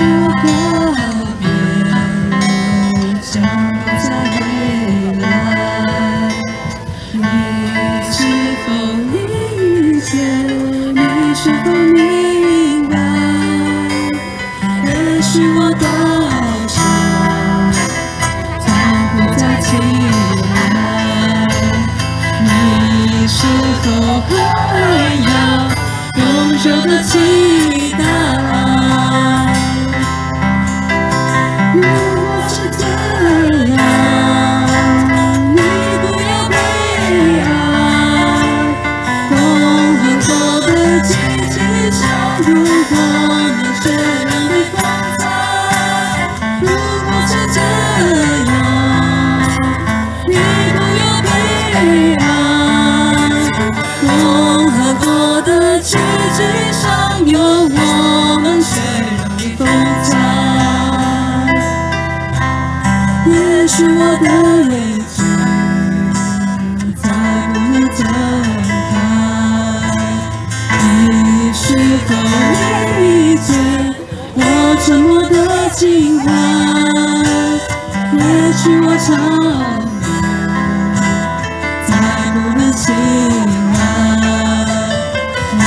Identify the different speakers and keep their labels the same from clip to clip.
Speaker 1: 许我告别，将不再回来。你是否理解？你是否明白？也许我到时才不再起来。你是否的泪珠再不能睁开你是否理解我沉默的情感也许我长眠再不能醒来你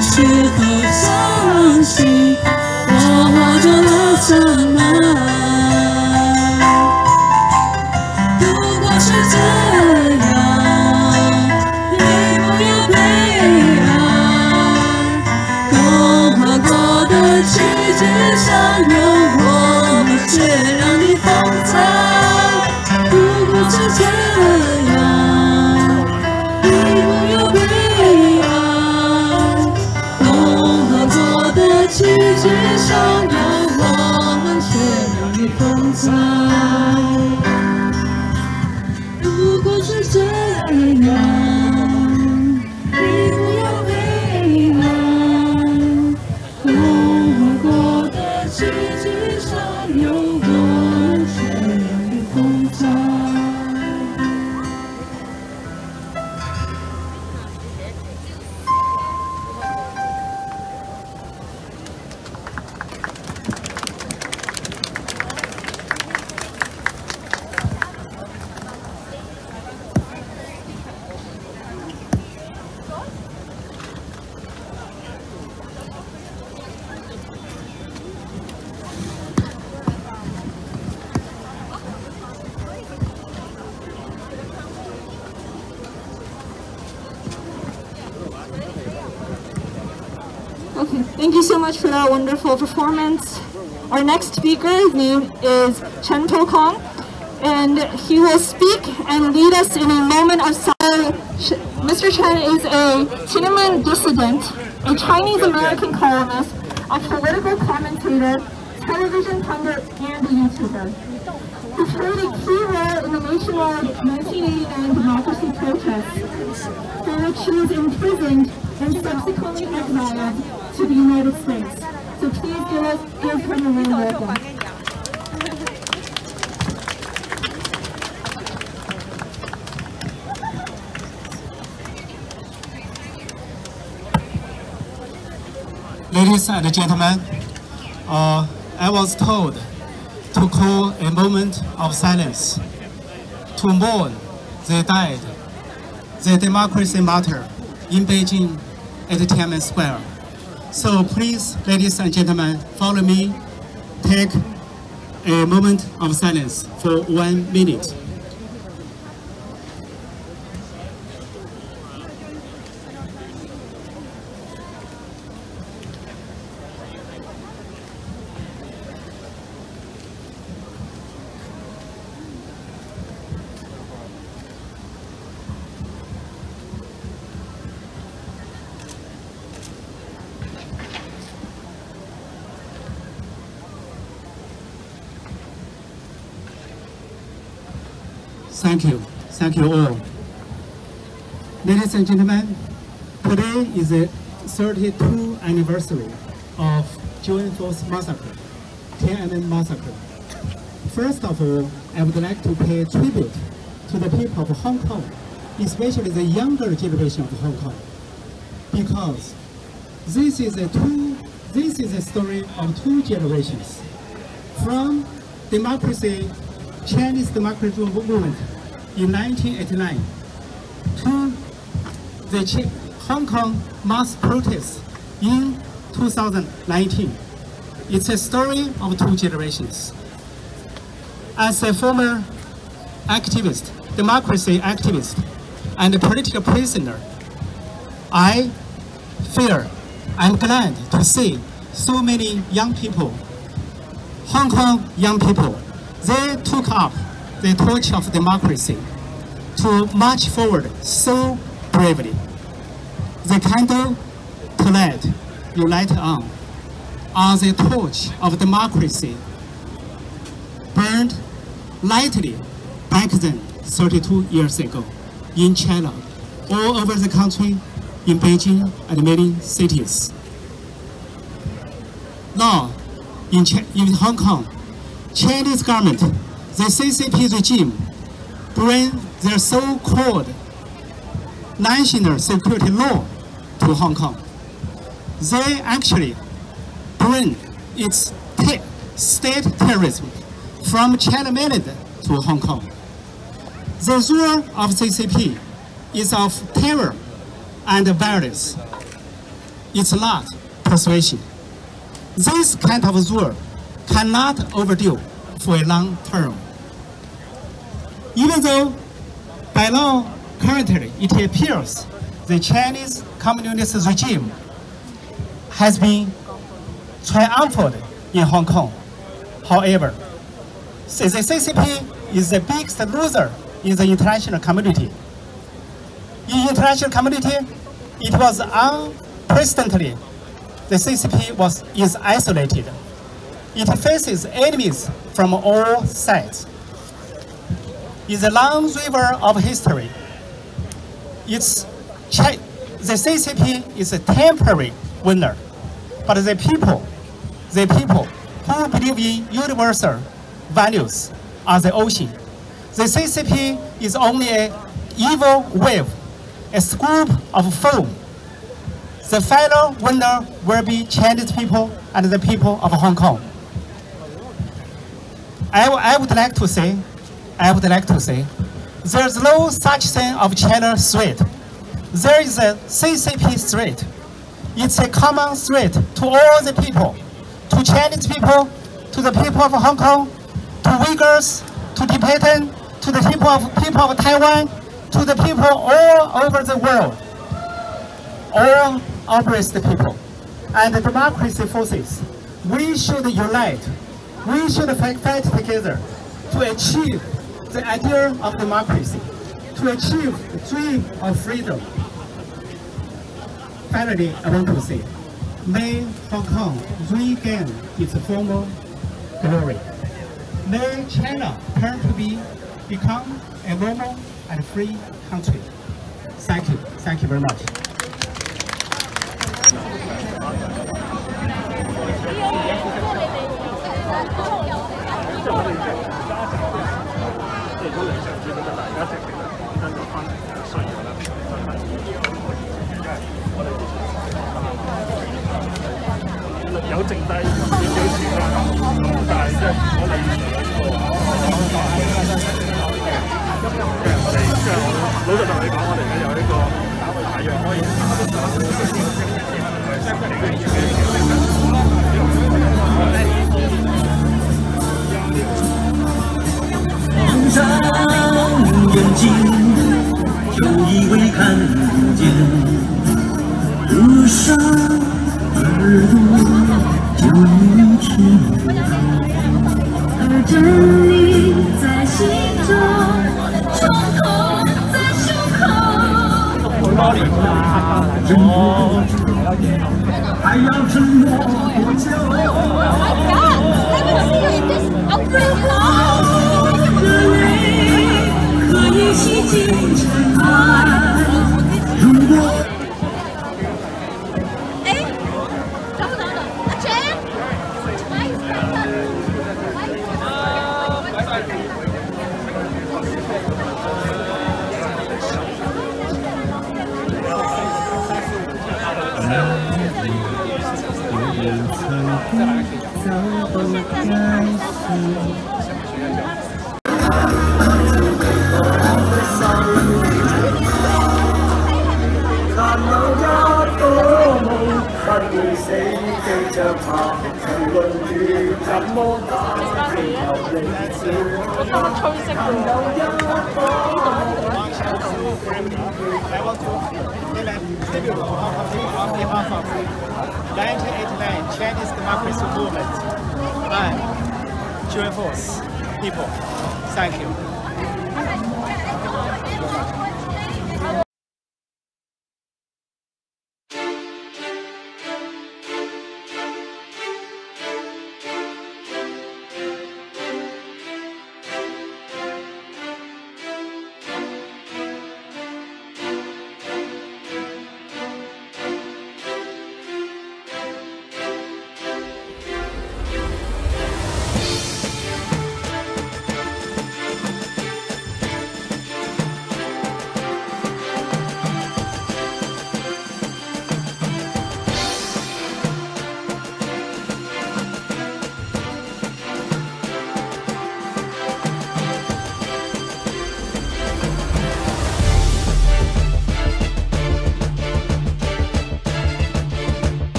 Speaker 1: 是否相信我化作了尘世上有我们血染的风采，如果就这样，你不要悲哀。共和国的旗帜上有我们血染的风采。You.
Speaker 2: Okay, thank you so much for that wonderful performance. Our next speaker, his name is Chen Pokong, and he will speak and lead us in a moment of silence. Mr. Chen is a Tiananmen dissident, a Chinese American columnist, a political commentator, television pundit, and a YouTuber. He played a key role in the nationwide 1989 democracy protests, for which he was imprisoned and subsequently exiled to the United States. So please give us give him a welcome.
Speaker 3: Ladies and gentlemen, uh, I was told to call a moment of silence to mourn the died, the democracy martyr in Beijing at Tiananmen Square. So please, ladies and gentlemen, follow me. Take a moment of silence for one minute. Thank you. Thank you all. Ladies and gentlemen, today is the 32 anniversary of June 4th massacre, Tiananmen massacre. First of all, I would like to pay tribute to the people of Hong Kong, especially the younger generation of Hong Kong, because this is a two this is a story of two generations. From democracy, Chinese democracy movement in 1989 to the Hong Kong mass protests in 2019. It's a story of two generations. As a former activist, democracy activist, and a political prisoner, I feel I'm glad to see so many young people, Hong Kong young people, they took up the torch of democracy to march forward so bravely. The candle light you light on on the torch of democracy burned lightly back then 32 years ago in China, all over the country, in Beijing and many cities. Now, in, Chi- in Hong Kong, Chinese government, the CCP regime, bring their so-called national security law to Hong Kong. They actually bring its te- state terrorism from China mainland to Hong Kong. The rule of CCP is of terror and violence. It's not persuasion. This kind of rule cannot overdo for a long term. Even though by law currently it appears the Chinese communist regime has been triumphant in Hong Kong. However, the CCP is the biggest loser in the international community. In international community, it was unprecedented. the CCP was is isolated. It faces enemies from all sides. In the long river of history, it's the CCP is a temporary winner, but the people, the people who believe in universal values are the ocean. The CCP is only a evil wave, a scoop of foam. The final winner will be Chinese people and the people of Hong Kong. I, would like to say, I would like to say, there's no such thing of China threat. There is a CCP threat. It's a common threat to all the people, to Chinese people, to the people of Hong Kong, to Uyghurs, to Tibetan, to the people of people of Taiwan, to the people all over the world, all oppressed people, and the democracy forces. We should unite. We should fight, together to achieve the ideal of democracy, to achieve the dream of freedom. Finally, I want to say, may Hong Kong regain its former glory. May China turn to be become a normal and free country. Thank you. Thank you very much.
Speaker 4: 有剩低少少錢啦，咁但係即係我哋我哋即係老實同你講，我哋而家有一個稍微大約可以
Speaker 1: 天都不再是昨天，我多想留住你。但有一颗梦不会死，记着爬着问着怎么把你留住。我
Speaker 5: 心的彩色，但有
Speaker 3: 一颗梦不会死。On behalf of 1989 Chinese democracy movement and Force people. Thank you.